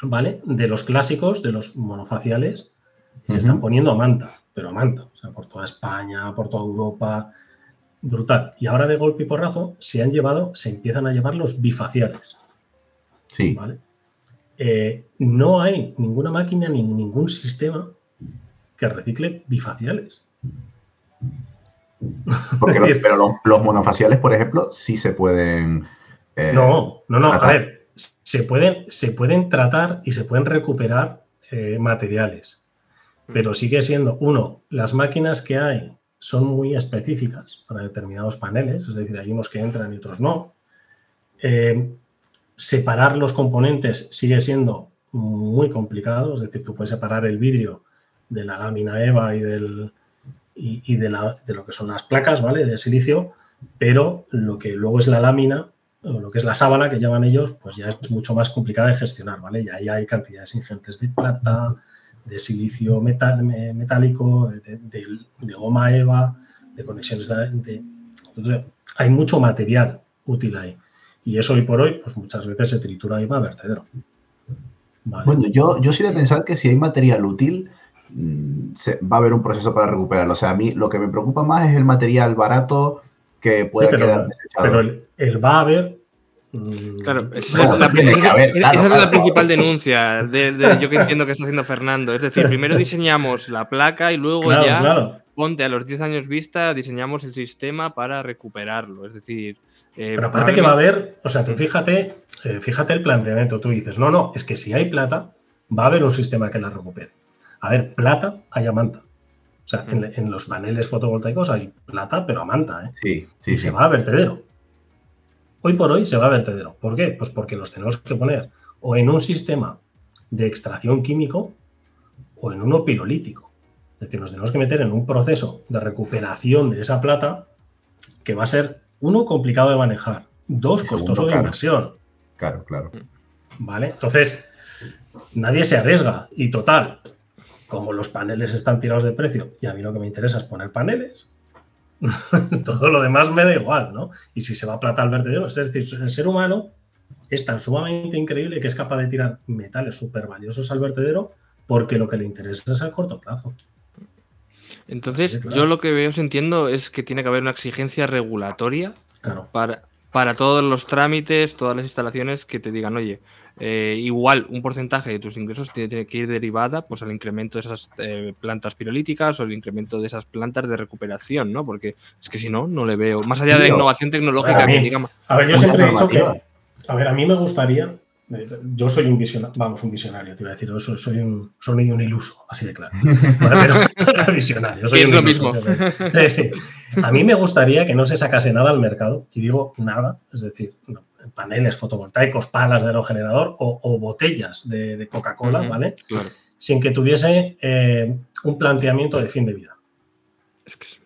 ¿vale? De los clásicos, de los monofaciales, se están poniendo a manta, pero a manta, o sea, por toda España, por toda Europa, brutal. Y ahora de golpe y porrazo se han llevado, se empiezan a llevar los bifaciales. Sí. Eh, no hay ninguna máquina ni ningún sistema que recicle bifaciales. [laughs] pero los, monofaciales, por ejemplo, sí se pueden. Eh, no, no, no. A ver, se pueden, se pueden tratar y se pueden recuperar eh, materiales. Pero sigue siendo, uno, las máquinas que hay son muy específicas para determinados paneles, es decir, hay unos que entran y otros no. Eh, separar los componentes sigue siendo muy complicado, es decir, tú puedes separar el vidrio de la lámina EVA y, del, y, de, lo que son las placas, ¿vale? De silicio, pero lo que luego es la lámina, o lo que es la sábana que llaman ellos, pues ya es mucho más complicada de gestionar, ¿vale? Y ahí hay cantidades ingentes de plata, de silicio metálico, de, goma EVA, de conexiones de, hay mucho material útil ahí. Y eso hoy por hoy, pues muchas veces se tritura y va a vertedero. Bueno, yo, yo soy de pensar que si hay material útil, mm, va a haber un proceso para recuperarlo. O sea, a mí lo que me preocupa más es el material barato que puede quedar desechado. Pero el, va a haber Mm. Claro, esa, es, la, [laughs] principal denuncia de, yo que entiendo que está haciendo Fernando. Es decir, primero diseñamos la placa y luego ya, ponte a los 10 años vista, diseñamos el sistema para recuperarlo. Es decir. Eh, Pero aparte que va a haber, o sea, tú fíjate, eh, fíjate el planteamiento. Tú dices, no, no, es que si hay plata, va a haber un sistema que la recupere. A ver, plata hay a manta. O sea, en, los paneles fotovoltaicos hay plata, pero a manta, ¿eh? Sí, sí. Y se va a vertedero hoy por hoy se va a vertedero. ¿Por qué? Pues porque los tenemos que poner o en un sistema de extracción químico o en uno pirolítico. Es decir, nos tenemos que meter en un proceso de recuperación de esa plata que va a ser, uno, complicado de manejar, dos, costoso de inversión. Claro, claro. ¿Vale? Entonces, nadie se arriesga. Y total, como los paneles están tirados de precio y a mí lo que me interesa es poner paneles, [laughs] todo lo demás me da igual, ¿no? Y si se va a plata al vertedero, es decir, el ser humano es tan sumamente increíble que es capaz de tirar metales súper valiosos al vertedero porque lo que le interesa es el corto plazo. Entonces, yo lo que veo, entiendo, es que tiene que haber una exigencia regulatoria para, para todos los trámites, todas las instalaciones que te digan, oye, eh, igual un porcentaje de tus ingresos tiene, que ir derivada pues, al incremento de esas eh, plantas pirolíticas o el incremento de esas plantas de recuperación, ¿no? Porque es que si no, no le veo. Más allá de innovación tecnológica, que digamos. A ver, yo siempre he dicho que. A ver, a mí me gustaría. Yo soy un visionario, vamos, un visionario, te iba a decir, soy, soy, un, soy un iluso, así de claro. pero visionario. Soy [laughs] es lo mismo. A mí me gustaría que no se sacase nada al mercado, y digo nada, es decir, no, paneles fotovoltaicos, palas de aerogenerador o, botellas de, Coca-Cola, ¿vale? Sin que tuviese eh, un planteamiento de fin de vida.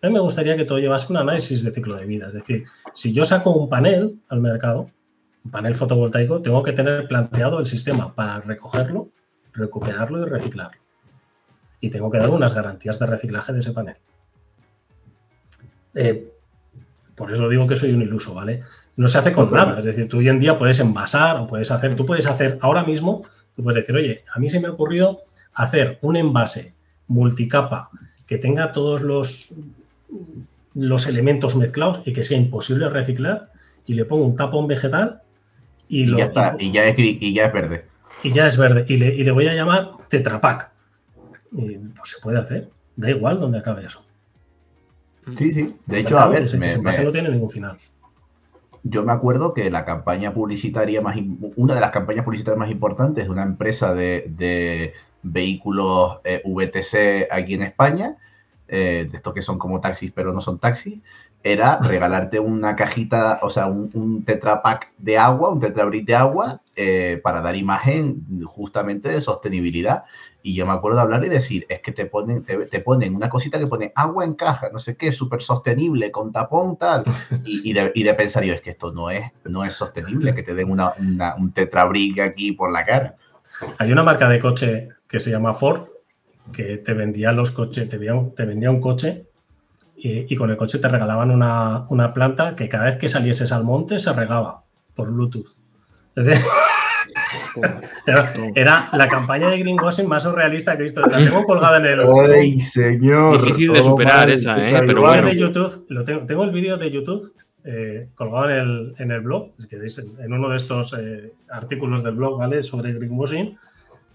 A mí me gustaría que todo llevase un análisis de ciclo de vida. Es decir, si yo saco un panel al mercado, panel fotovoltaico, tengo que tener planteado el sistema para recogerlo, recuperarlo y reciclarlo. Y tengo que dar unas garantías de reciclaje de ese panel. Eh, por eso digo que soy un iluso, ¿vale? no se hace con nada. Es decir, tú hoy en día puedes envasar o puedes hacer, tú puedes hacer ahora mismo, tú puedes decir, oye, a mí se me ha ocurrido hacer un envase multicapa que tenga todos los, los elementos mezclados y que sea imposible reciclar y le pongo un tapón vegetal y, lo, ya está, y, ya es, y ya es verde. Y ya es verde. Y le, voy a llamar Tetrapac. Y pues se puede hacer. Da igual donde acabe eso. Sí, sí. De hecho, a ver. Ese, envase no tiene ningún final yo me acuerdo que la campaña publicitaria más, una de las campañas publicitarias más importantes de una empresa de, vehículos eh, VTC aquí en España, eh, de estos que son como taxis pero no son taxis, era regalarte una cajita, o sea, un, un tetra pack de agua, un tetrabric de agua, eh, para dar imagen justamente de sostenibilidad. Y yo me acuerdo de hablar y decir, es que te ponen, te, ponen una cosita que pone agua en caja, no sé qué, súper sostenible, con tapón, tal. Y, de, pensar yo, es que esto no es, no es sostenible, que te den una, un tetrabric aquí por la cara. Hay una marca de coche que se llama Ford, que te vendía los coches, te vendía un coche y, con el coche te regalaban una, una, planta que cada vez que salieses al monte se regaba por Bluetooth. [laughs] Era, la campaña de greenwashing más surrealista que he visto. La tengo colgada en el. ¡Ay, señor! Difícil de superar esa, ¿eh? Pero bueno. de YouTube, lo tengo, tengo el vídeo de YouTube eh, colgado en el, en el blog, si queréis, en, uno de estos eh, artículos del blog, ¿vale? Sobre greenwashing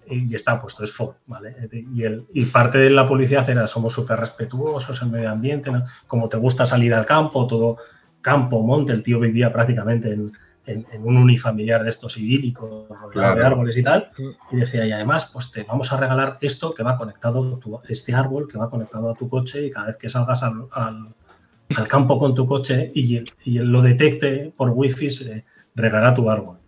y está puesto, es Ford, ¿vale? Y, el, y parte de la publicidad era somos súper respetuosos el medio ambiente, como te gusta salir al campo, todo campo, monte, el tío vivía prácticamente en, en, un unifamiliar de estos idílicos, rodeado de árboles y tal, y decía, y además, pues te vamos a regalar esto que va conectado, este árbol que va conectado a tu coche y cada vez que salgas al, al, campo con tu coche y, y, lo detecte por wifi, se regará tu árbol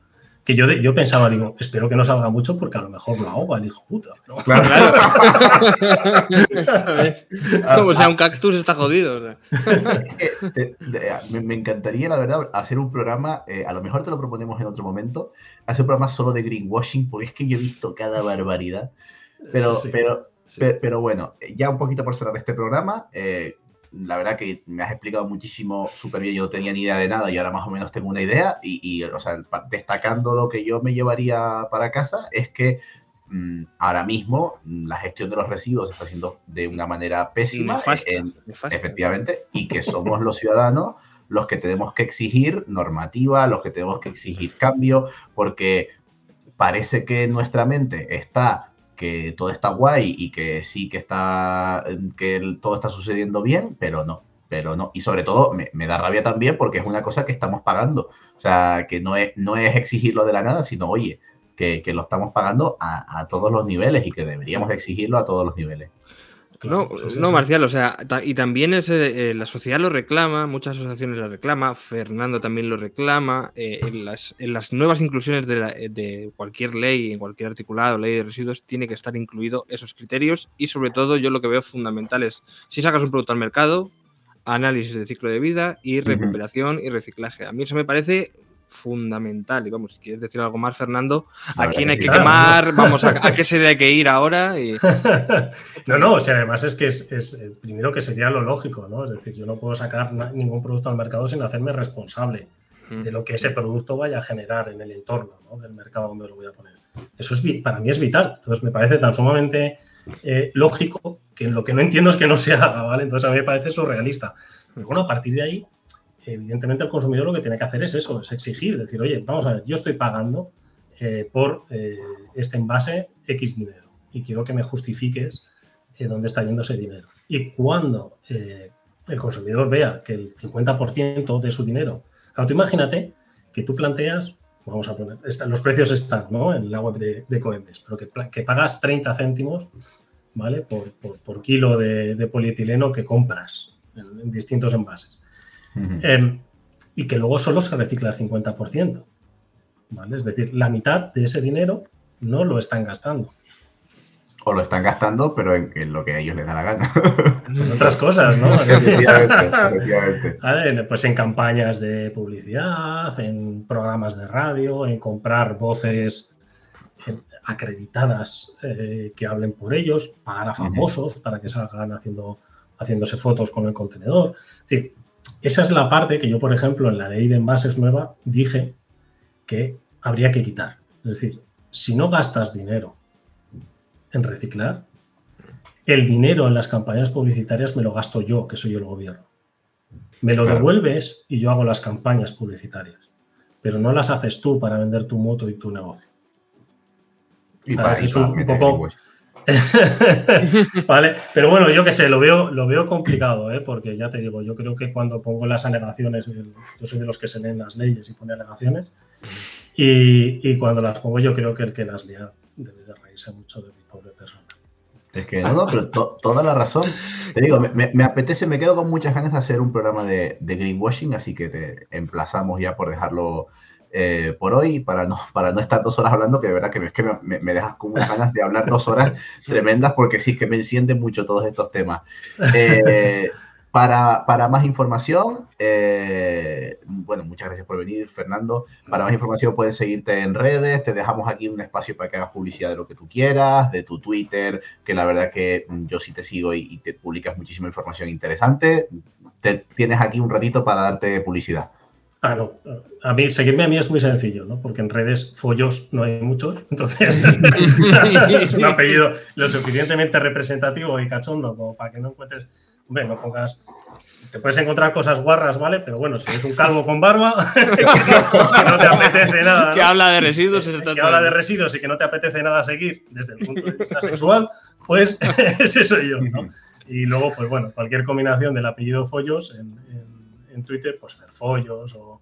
que yo, yo pensaba, digo, espero que no salga mucho porque a lo mejor lo ahoga el hijo puta. [laughs] Claro, [laughs] Como sea un cactus está jodido. me, encantaría, la verdad, hacer un programa, eh, a lo mejor te lo proponemos en otro momento, hacer un programa solo de greenwashing, porque es que yo he visto cada barbaridad. Pero, pero, pero bueno, ya un poquito por cerrar este programa, eh, la verdad que me has explicado muchísimo súper bien, yo no tenía ni idea de nada y ahora más o menos tengo una idea y, o sea, destacando lo que yo me llevaría para casa es que mm, ahora mismo mm, la gestión de los residuos se está haciendo de una manera pésima, efectivamente, y que somos los ciudadanos los que tenemos que exigir normativa, los que tenemos que exigir cambio, porque parece que nuestra mente está que todo está guay y que sí que está que todo está sucediendo bien, pero no, pero no. Y sobre todo me, da rabia también porque es una cosa que estamos pagando. O sea, que no es, no es exigirlo de la nada, sino, oye, que, lo estamos pagando a, a, todos los niveles y que deberíamos exigirlo a todos los niveles no, pues no, Marcial, o sea, y también es, eh, la sociedad lo reclama, muchas asociaciones lo reclama, Fernando también lo reclama, eh, en, las, en, las, nuevas inclusiones de, de, cualquier ley, en cualquier articulado, ley de residuos, tiene que estar incluido esos criterios y sobre todo yo lo que veo fundamental es, si sacas un producto al mercado, análisis de ciclo de vida y recuperación y reciclaje. A mí eso me parece fundamental. Y vamos, si quieres decir algo más, Fernando, ¿a quién hay que quemar? [laughs] Vamos, a, qué se hay que ir ahora? [laughs] no, no, o sea, además es que es, es, primero que sería lo lógico, ¿no? Es decir, yo no puedo sacar ningún producto al mercado sin hacerme responsable de lo que ese producto vaya a generar en el entorno del mercado donde lo voy a poner. Eso es, para mí es vital. Entonces me parece tan sumamente eh, lógico que lo que no entiendo es que no se haga, ¿vale? Entonces a mí me parece surrealista. Pero bueno, a partir de ahí, evidentemente el consumidor lo que tiene que hacer es eso, es exigir, decir, oye, vamos a ver, yo estoy pagando eh, por eh, este envase X dinero y quiero que me justifiques eh, dónde está yendo ese dinero. Y cuando el consumidor vea que el 50% de su dinero, claro, tú imagínate que tú planteas, vamos a poner, los precios están ¿no? en la web de, de Coembes, pero que, pagas 30 céntimos ¿vale? por, kilo de, polietileno que compras en distintos envases. Em, y que luego solo se recicla el 50%. ¿vale? Es decir, la mitad de ese dinero no lo están gastando. O lo están gastando, pero en, lo que a ellos les da la gana. [laughs] En otras cosas, ¿no? [laughs] [laughs] Pues en campañas de publicidad, en programas de radio, en comprar voces acreditadas eh, que hablen por ellos, pagar a famosos para que salgan haciendo, haciéndose fotos con el contenedor. Es decir, esa es la parte que yo, por ejemplo, en la ley de envases nueva dije que habría que quitar. Es decir, si no gastas dinero en reciclar, el dinero en las campañas publicitarias me lo gasto yo, que soy el gobierno. Me lo devuelves y yo hago las campañas publicitarias, pero no las haces tú para vender tu moto y tu negocio. Y para, eso un poco [laughs] vale, pero bueno, yo qué sé, lo veo, lo veo complicado, ¿eh? porque ya te digo, yo creo que cuando pongo las alegaciones, yo soy de los que se leen las leyes y pone alegaciones, y, cuando las pongo yo creo que el que las lea debe de reírse mucho de mi pobre persona. Es que no, no, pero toda la razón. Te digo, me, apetece, me quedo con muchas ganas de hacer un programa de, de greenwashing, así que te emplazamos ya por dejarlo eh, por hoy para no, [laughs] para no estar dos horas hablando, que de verdad que, es que me, me, dejas con unas ganas de hablar dos horas [laughs] tremendas porque sí que me encienden mucho todos estos temas. Eh, para, para, más información, eh, bueno, muchas gracias por venir, Fernando. Para más información puedes seguirte en redes, te dejamos aquí un espacio para que hagas publicidad de lo que tú quieras, de tu Twitter, que la verdad que mm, yo sí te sigo y, te publicas muchísima información interesante. Te, tienes aquí un ratito para darte publicidad. Ah, no. A mí, seguirme a mí es muy sencillo, ¿no? Porque en redes follos no hay muchos. [laughs] Entonces, es un apellido lo suficientemente representativo y cachondo como para que no encuentres Hombre, no pongas. Te puedes encontrar cosas guarras, ¿vale? Pero bueno, si es un calvo con barba, [laughs] que, no, te apetece nada. Que habla de residuos. Que, habla de residuos y que no te apetece nada seguir desde el punto de vista sexual, pues [laughs] ese soy yo, ¿no? Y luego, pues bueno, cualquier combinación del apellido Follos en, en, Twitter, pues Ferfollos o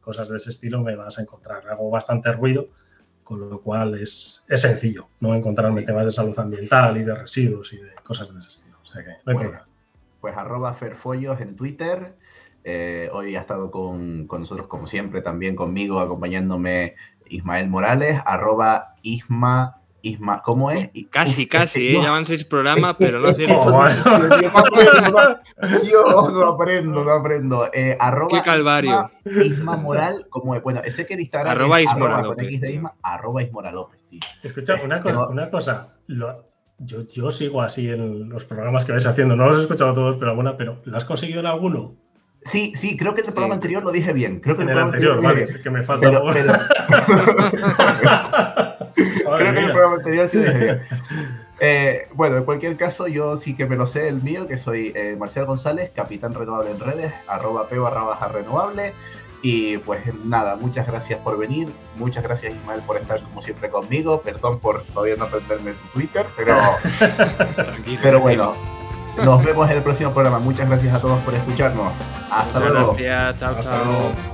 cosas de ese estilo me vas a encontrar. Hago bastante ruido, con lo cual es, es sencillo, ¿no? Encontrarme temas de salud ambiental y de residuos y de cosas de ese estilo. O sea que no hay problema pues arroba Ferfollos en Twitter. Eh, hoy ha estado con, nosotros, como siempre, también conmigo, acompañándome Ismael Morales, arroba Isma. Isma, ¿cómo es? Casi, casi, ¿eh? llevan seis programas, pero no sé. Yo no aprendo, no aprendo. Eh, arroba Qué calvario. Isma, Moral, como es? Bueno, ese que en Instagram arroba Isma arroba Isma, López, Escucha, una, una cosa, lo, yo, yo sigo así en los programas que vais haciendo. No los he escuchado todos, pero bueno, pero ¿lo has conseguido en alguno? Sí, sí, creo que en el programa anterior lo dije bien. Creo que en el, anterior, vale, es que me falta. Pero, [laughs] [laughs] que en el programa anterior sí lo dije bien. Eh, bueno, en cualquier caso, yo sí que me lo sé el mío, que soy eh, Marcial González, capitán renovable en redes, arroba p barra baja renovable. Y pues nada, muchas gracias por venir, muchas gracias Ismael por estar como siempre conmigo, perdón por todavía no aprenderme tu Twitter, pero, [laughs] pero bueno, nos vemos en el próximo programa. Muchas gracias a todos por escucharnos. Hasta luego. Gracias, chao, chao.